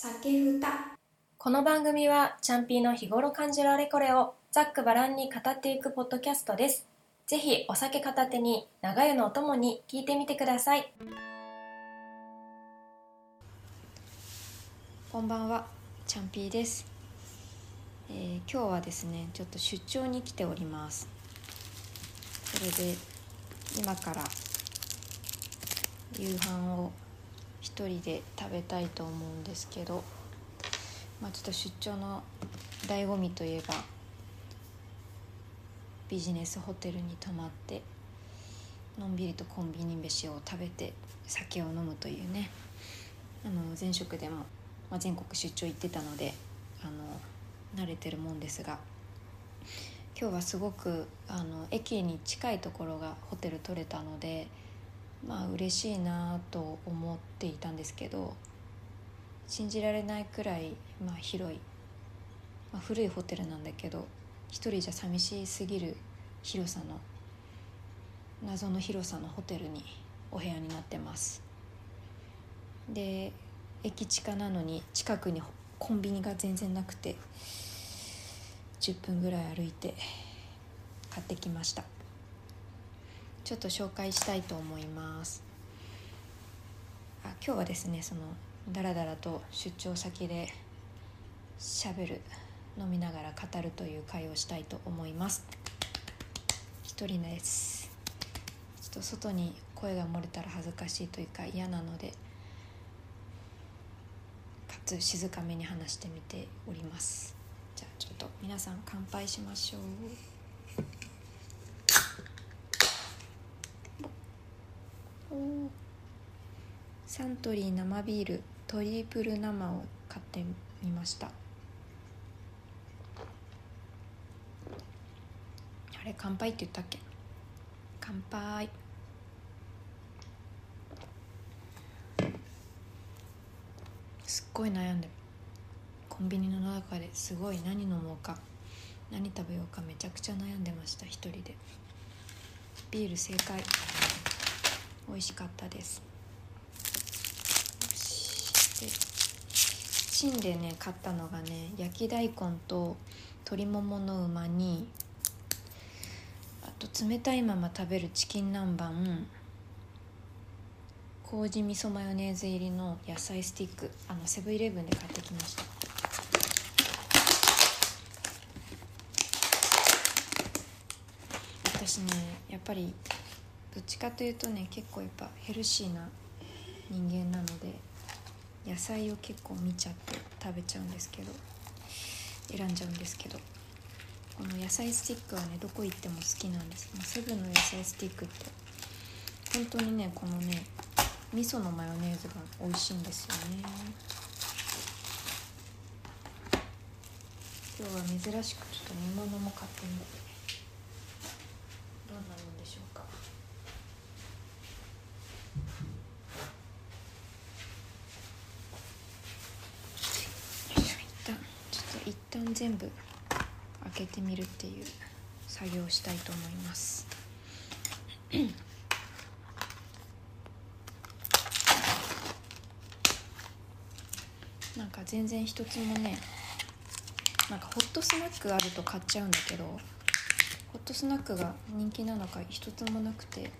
酒ふたこの番組はチャンピーの日頃感じるあれこれをざっくばらんに語っていくポッドキャストです。ぜひお酒片手に長湯のお供に聞いてみてください。こんばんは、チャンピーです、えー今日はですね、ちょっと出張に来ております。それで今から夕飯を一人で食べたいと思うんですけど、まあちょっと出張の醍醐味といえばビジネスホテルに泊まってのんびりとコンビニ飯を食べて酒を飲むというね。あの前職でも、まあ、全国出張行ってたのであの慣れてるもんですが今日はすごくあの駅に近いところがホテル取れたのでまあ嬉しいなと思っていたんですけど信じられないくらい、まあ、広い、まあ、古いホテルなんだけど一人じゃ寂しすぎる広さの謎の広さのホテルにお部屋になってます。で駅近なのに近くにコンビニが全然なくて10分ぐらい歩いて買ってきました。ちょっと紹介したいと思います。あ今日はですねそのダラダラと出張先でしゃべる飲みながら語るという会をしたいと思います。一人です。ちょっと外に声が漏れたら恥ずかしいというか嫌なのでかつ静かめに話してみております。じゃあちょっと皆さん乾杯しましょうおおサントリー生ビールトリプル生を買ってみました。あれ乾杯って言ったっけ？乾杯。すっごい悩んでコンビニの中ですごい何飲もうか。何食べようかめちゃくちゃ悩んでました一人で。ビール正解。美味しかったです。でチンでね買ったのがね焼き大根と鶏もものうま煮あと冷たいまま食べるチキン南蛮麹味噌マヨネーズ入りの野菜スティックあのセブンイレブンで買ってきました。私ねやっぱりどっちかというとね結構やっぱヘルシーな人間なので野菜を結構見ちゃって食べちゃうんですけど選んじゃうんですけどこの野菜スティックはねどこ行っても好きなんです、まあセブンの野菜スティックって本当にねこのね味噌のマヨネーズが美味しいんですよね。今日は珍しくちょっと煮物も買ってみてどんなもんでしょうかよいしょ一旦ちょっと一旦全部開けてみるっていう作業をしたいと思います。なんか全然一つもねなんかホットスナックあると買っちゃうんだけどホットスナックが人気なのか一つもなくて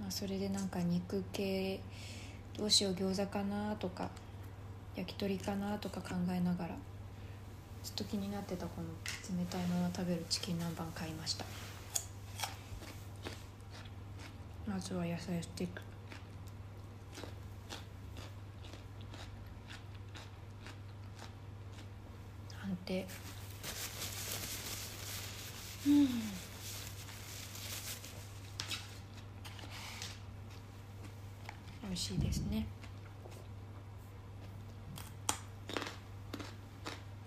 まあそれでなんか肉系どうしよう餃子かなとか焼き鳥かなとか考えながらずっと気になってたこの冷たいまま食べるチキン南蛮買いました。まずは野菜スティック。安定。うん。美味しいですね。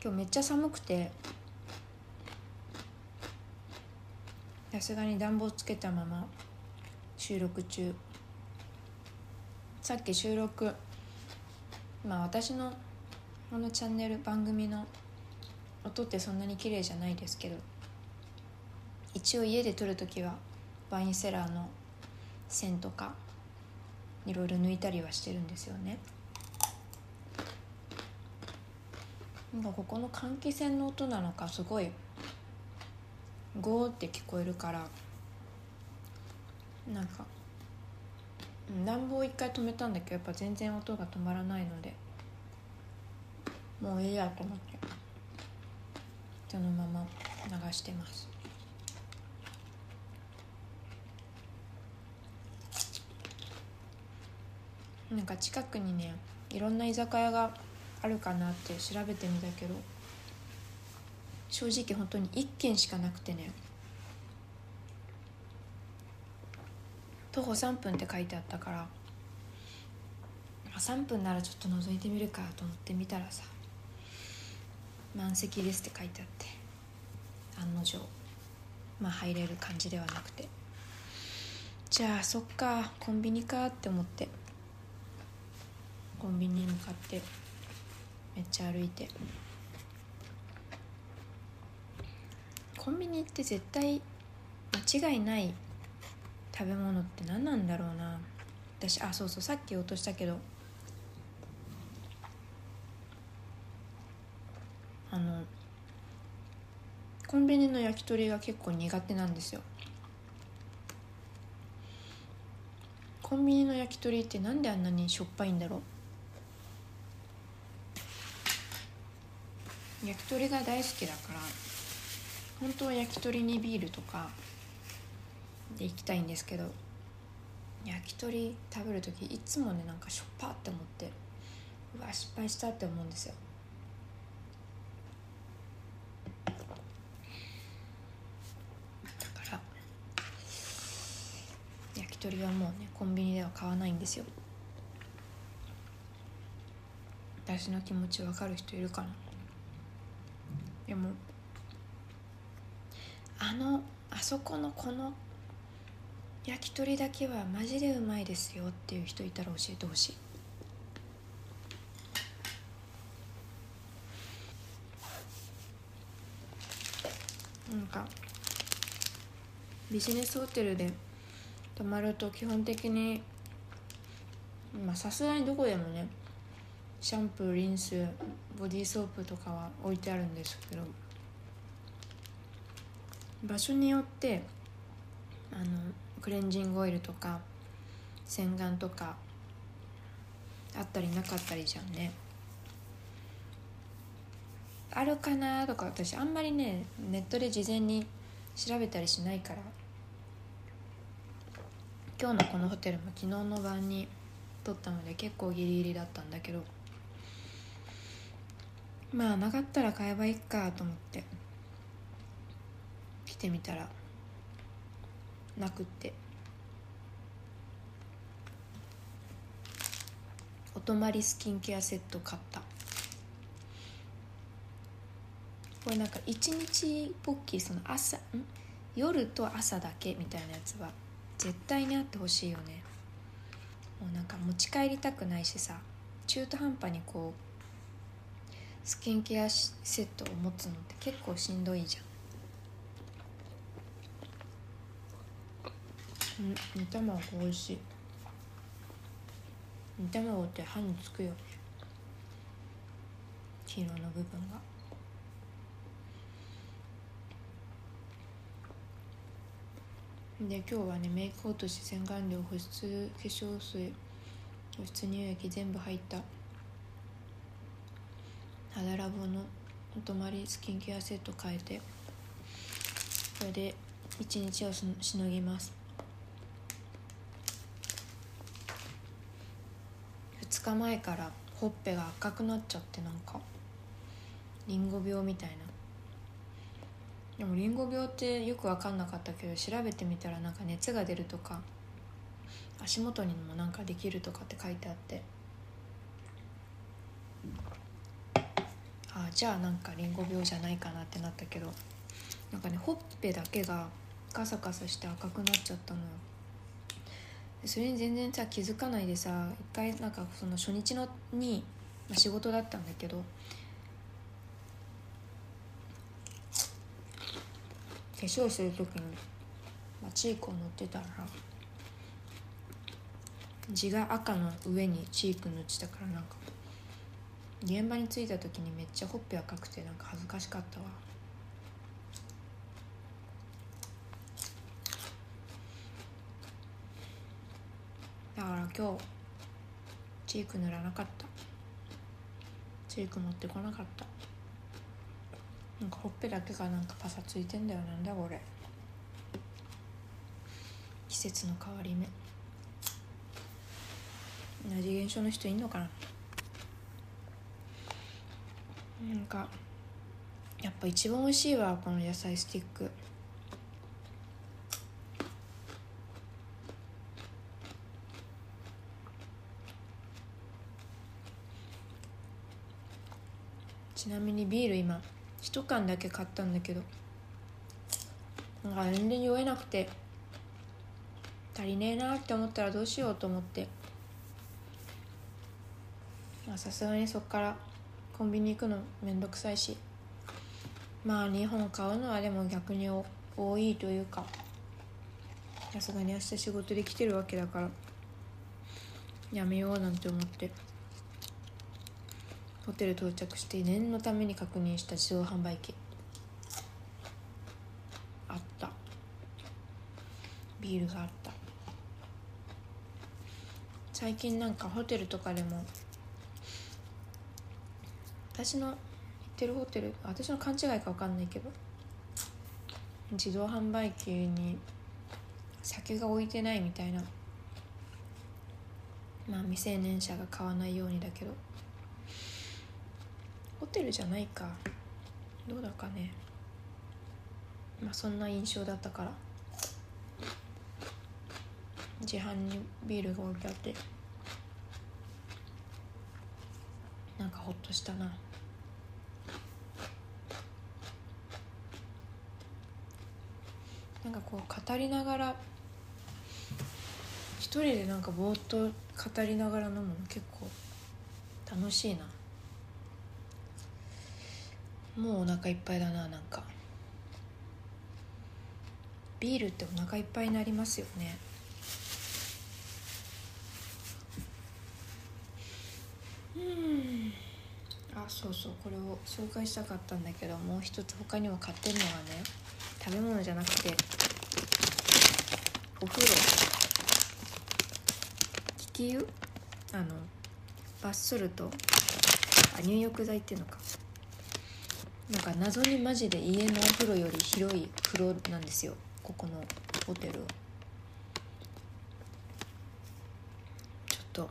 今日めっちゃ寒くて。さすがに暖房つけたまま。収録中。さっき収録。まあ私のこのチャンネル番組の。音ってそんなに綺麗じゃないですけど。一応家で撮る時はワインセラーの線とかいろいろ抜いたりはしてるんですよね。なんかここの換気扇の音なのかすごいゴーって聞こえるからなんか暖房一回止めたんだけどやっぱ全然音が止まらないのでもういいやと思ってそのまま流してます。なんか近くにねいろんな居酒屋があるかなって調べてみたけど正直本当に1軒しかなくてね。徒歩3分って書いてあったから3分ならちょっと覗いてみるかと思ってみたらさ満席ですって書いてあって案の定まあ入れる感じではなくて。じゃあそっかコンビニかって思ってコンビニに向かってめっちゃ歩いて。コンビニって絶対間違いない食べ物って何なんだろうな。私あそうそうさっき言おうとしたけど。あのコンビニの焼き鳥が結構苦手なんですよ。コンビニの焼き鳥ってなんであんなにしょっぱいんだろう。焼き鳥が大好きだから本当は焼き鳥にビールとかで行きたいんですけど焼き鳥食べる時いつもねなんかしょっぱって思ってうわ失敗したって思うんですよ。だから焼き鳥はもうねコンビニでは買わないんですよ。私の気持ち分かる人いるかな？でも。あのあそこのこの焼き鳥だけはマジでうまいですよっていう人いたら教えてほしい。なんかビジネスホテルで泊まると基本的にまあさすがにどこでもねシャンプーリンスボディーソープとかは置いてあるんですけど場所によってあのクレンジングオイルとか洗顔とかあったりなかったりじゃんね。あるかなとか私あんまりねネットで事前に調べたりしないから今日のこのホテルも昨日の晩に取ったので結構ギリギリだったんだけどまあなかったら買えばいいかと思って。来てみたらなくって。お泊まりスキンケアセット買った。これなんか一日ポッキーその朝ん？夜と朝だけみたいなやつは絶対にあってほしいよね。もうなんか持ち帰りたくないしさ中途半端にこうスキンケアセットを持つのって結構しんどいじゃん。ん煮卵美味しい。煮卵って歯につくよ。ね黄色の部分が。で今日はねメイク落とし洗顔料保湿化粧水保湿乳液全部入った。肌ラボのお泊まりスキンケアセット変えてこれで一日をしのぎます。2日前からほっぺが赤くなっちゃってなんかリンゴ病みたいな。でもリンゴ病ってよく分かんなかったけど調べてみたらなんか熱が出るとか足元にもなんかできるとかって書いてあってあじゃあなんかリンゴ病じゃないかなってなったけどなんかねほっぺだけがカサカサして赤くなっちゃったのよ。それに全然さ気づかないでさ一回なんかその初日のに、まあ、仕事だったんだけど化粧する時に、まあ、チークを塗ってたら地が赤の上にチーク塗ってたからなんか現場に着いた時にめっちゃほっぺ赤くてなんか恥ずかしかったわ。だから今日チーク塗らなかった。チーク持ってこなかった。なんかほっぺだけがなんかパサついてんだよ。なんだこれ。季節の変わり目。同じ現象の人いんのかな。なんかやっぱ一番美味しいわこの野菜スティック。ちなみにビール今一缶だけ買ったんだけどなんか全然酔えなくて足りねえなって思ったらどうしようと思って。まあさすがにそっからコンビニ行くのめんどくさいし。まあ2本買うのはでも逆に多いというか。さすがに明日仕事で来てるわけだから。やめようなんて思って。ホテル到着して念のために確認した自動販売機。あった。ビールがあった。最近なんかホテルとかでも私の行ってるホテル私の勘違いか分かんないけど自動販売機に酒が置いてないみたいなまあ未成年者が買わないようにだけどホテルじゃないか。どうだかね。まあそんな印象だったから。自販にビールが置いてあって。なんかほっとしたな。なんかこう語りながら一人でなんかぼーっと語りながら飲むの結構楽しいな。もうお腹いっぱいだななんか。ビールってお腹いっぱいになりますよね。うん。あそうそうこれを紹介したかったんだけどもう一つ他にも買ってるのはね食べ物じゃなくてお風呂。利き湯あのバスソルトあ入浴剤っていうのか。なんか謎にマジで家のお風呂より広い風呂なんですよ。ここのホテルちょっと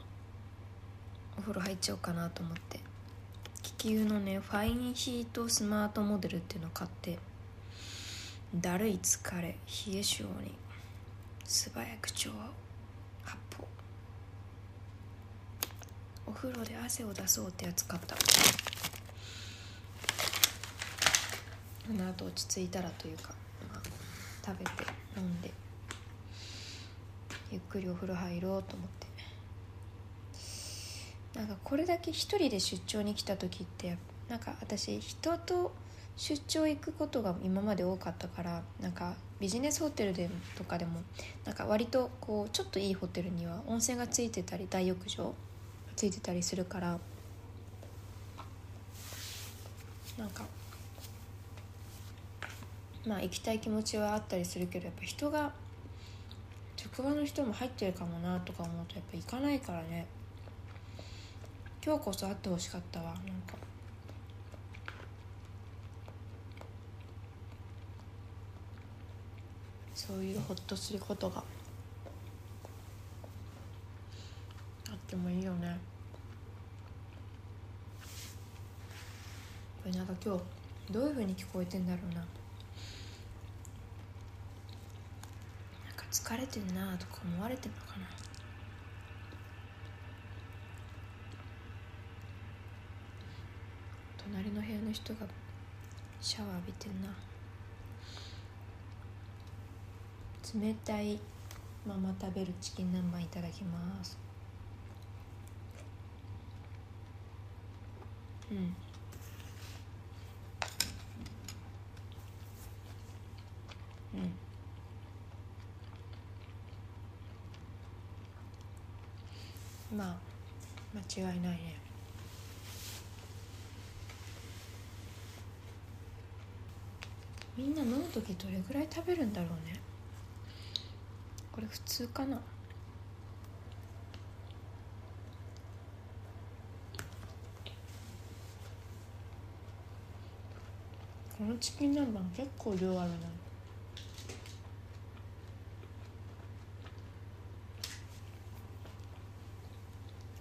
お風呂入っちゃおうかなと思って。気球のねファインヒートスマートモデルっていうのを買って。だるい疲れ冷え性に。素早く調和発泡。お風呂で汗を出そうってやつ買った。この後落ち着いたらというか、まあ、食べて飲んで。ゆっくりお風呂入ろうと思って。なんかこれだけ一人で出張に来た時ってなんか私人と出張行くことが今まで多かったからなんかビジネスホテルでとかでもなんか割とこうちょっといいホテルには温泉がついてたり大浴場がついてたりするからなんかまあ行きたい気持ちはあったりするけどやっぱ人が職場の人も入ってるかもなとか思うとやっぱ行かないからね。今日こそ会ってほしかったわ。なんか。そういうホッとすることが。あってもいいよね。これなんか今日どういうふうに聞こえてんだろうな。なんか疲れてんなとか思われてんのかな。隣の部屋の人がシャワー浴びてんな。冷たいまま食べるチキン南蛮いただきます。うん。うん。まあ間違いないね。みんな飲む時どれぐらい食べるんだろうね。これ普通かな。このチキン南蛮結構量あるな。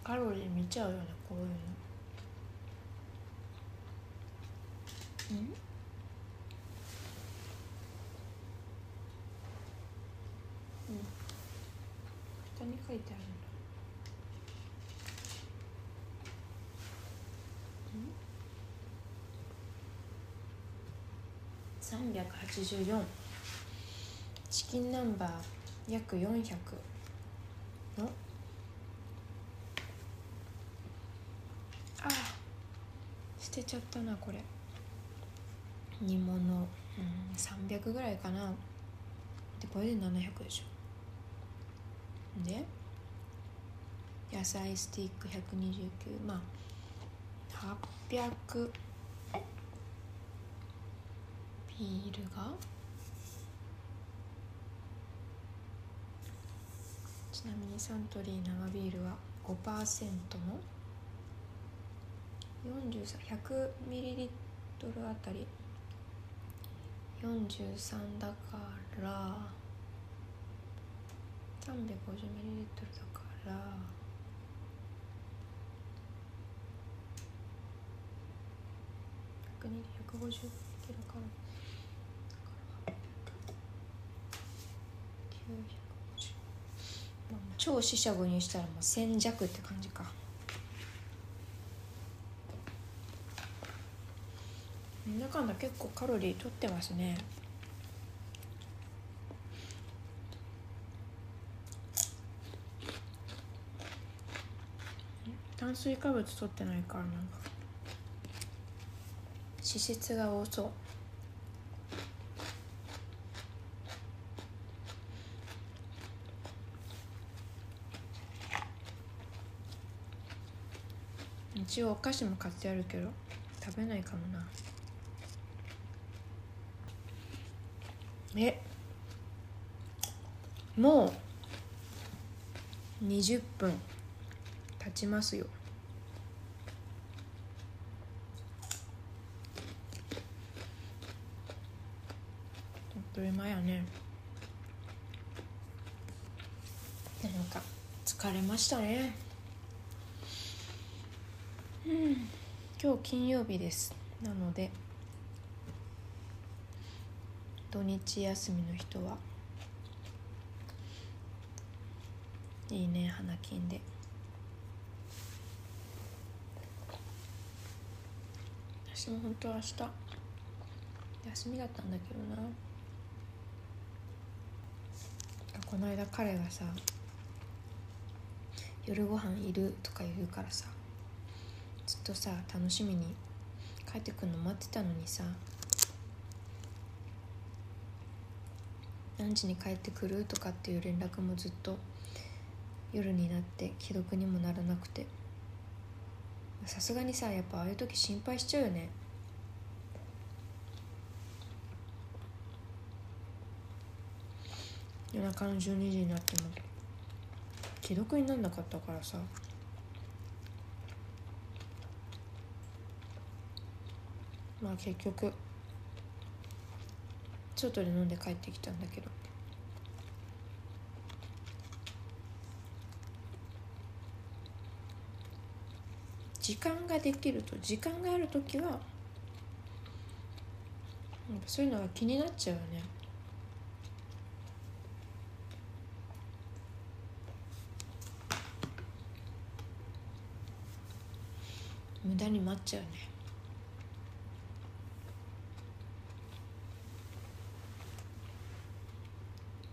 カロリー見ちゃうよねこういうの。うん下に書いてあるんだ。384チキンナンバー約400の？あ捨てちゃったなこれ。煮物、うん、300ぐらいかな。でこれで700でしょ。で？野菜スティック129まあ800ビールが。ちなみにサントリー生ビールは5%の43100ミリリットルあたり。43だから。350ミリリットルだから。120キロカロリー超四捨五入したらもう1000弱って感じか。なんだかんだ結構カロリーとってますね。炭水化物取ってないからなんか。脂質が多そう。一応お菓子も買ってあるけど食べないかもな。え？もう20分経ちますよ。っという間やね。なんか疲れましたね。うん。今日金曜日です。なので土日休みの人はいいね花金で。私も本当は明日休みだったんだけどな。この間彼がさ夜ご飯いるとか言うからさずっとさ楽しみに帰ってくるの待ってたのにさ何時に帰ってくるとかっていう連絡もずっと夜になって既読にもならなくて。さすがにさやっぱああいう時心配しちゃうよね。夜中の12時になっても既読になんなかったからさ。まあ結局外で飲んで帰ってきたんだけど。時間ができると時間がある時はそういうのが気になっちゃうよね。無駄に待っちゃうね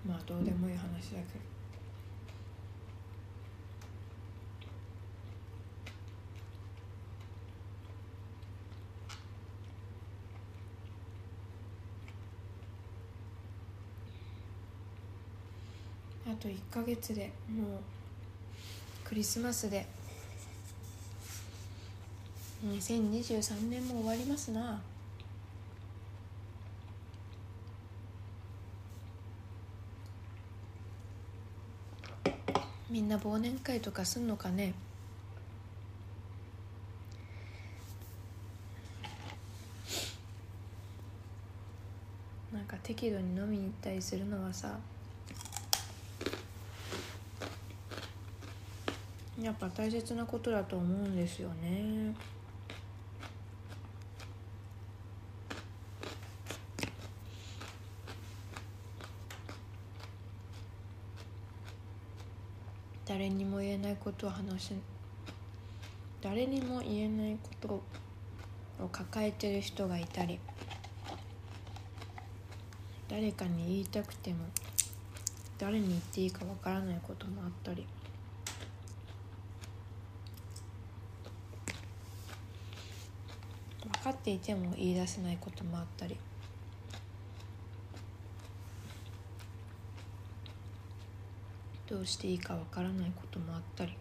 まあどうでもいい話だけど。あと1ヶ月でもうクリスマスで2023年も終わりますな。みんな忘年会とかすんのかね。なんか適度に飲みに行ったりするのはさやっぱ大切なことだと思うんですよね。ことを話し誰にも言えないことを抱えてる人がいたり誰かに言いたくても誰に言っていいかわからないこともあったり分かっていても言い出せないこともあったり。どうしていいかわからないこともあったり。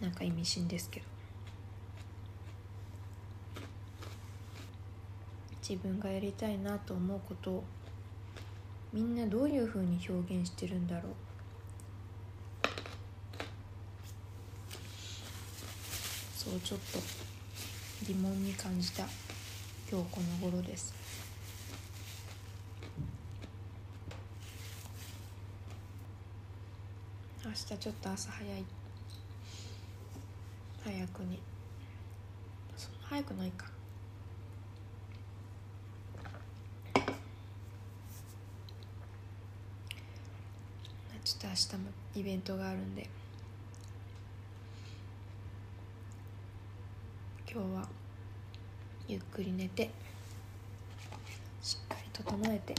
なんか意味深ですけど。自分がやりたいなと思うことをみんなどういうふうに表現してるんだろう。そうちょっと疑問に感じた今日この頃です。明日ちょっと朝早い。早くに。そんな早くないか。ちょっと明日もイベントがあるんで。今日はゆっくり寝てしっかり整えて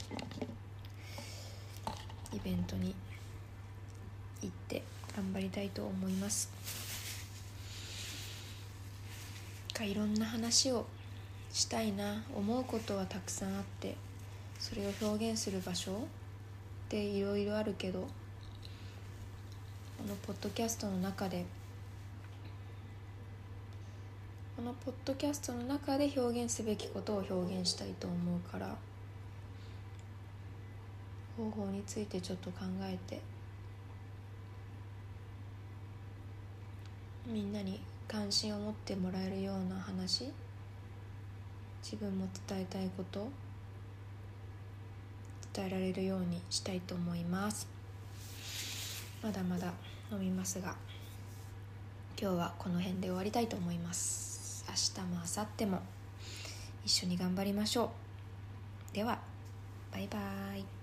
イベントに行って頑張りたいと思います。かいろんな話をしたいな思うことはたくさんあってそれを表現する場所っていろいろあるけどこのポッドキャストの中でこのポッドキャストの中で表現すべきことを表現したいと思うから方法についてちょっと考えてみんなに関心を持ってもらえるような話自分も伝えたいこと伝えられるようにしたいと思います。まだまだ飲みますが今日はこの辺で終わりたいと思います。明日も明後日も一緒に頑張りましょう。ではバイバーイ。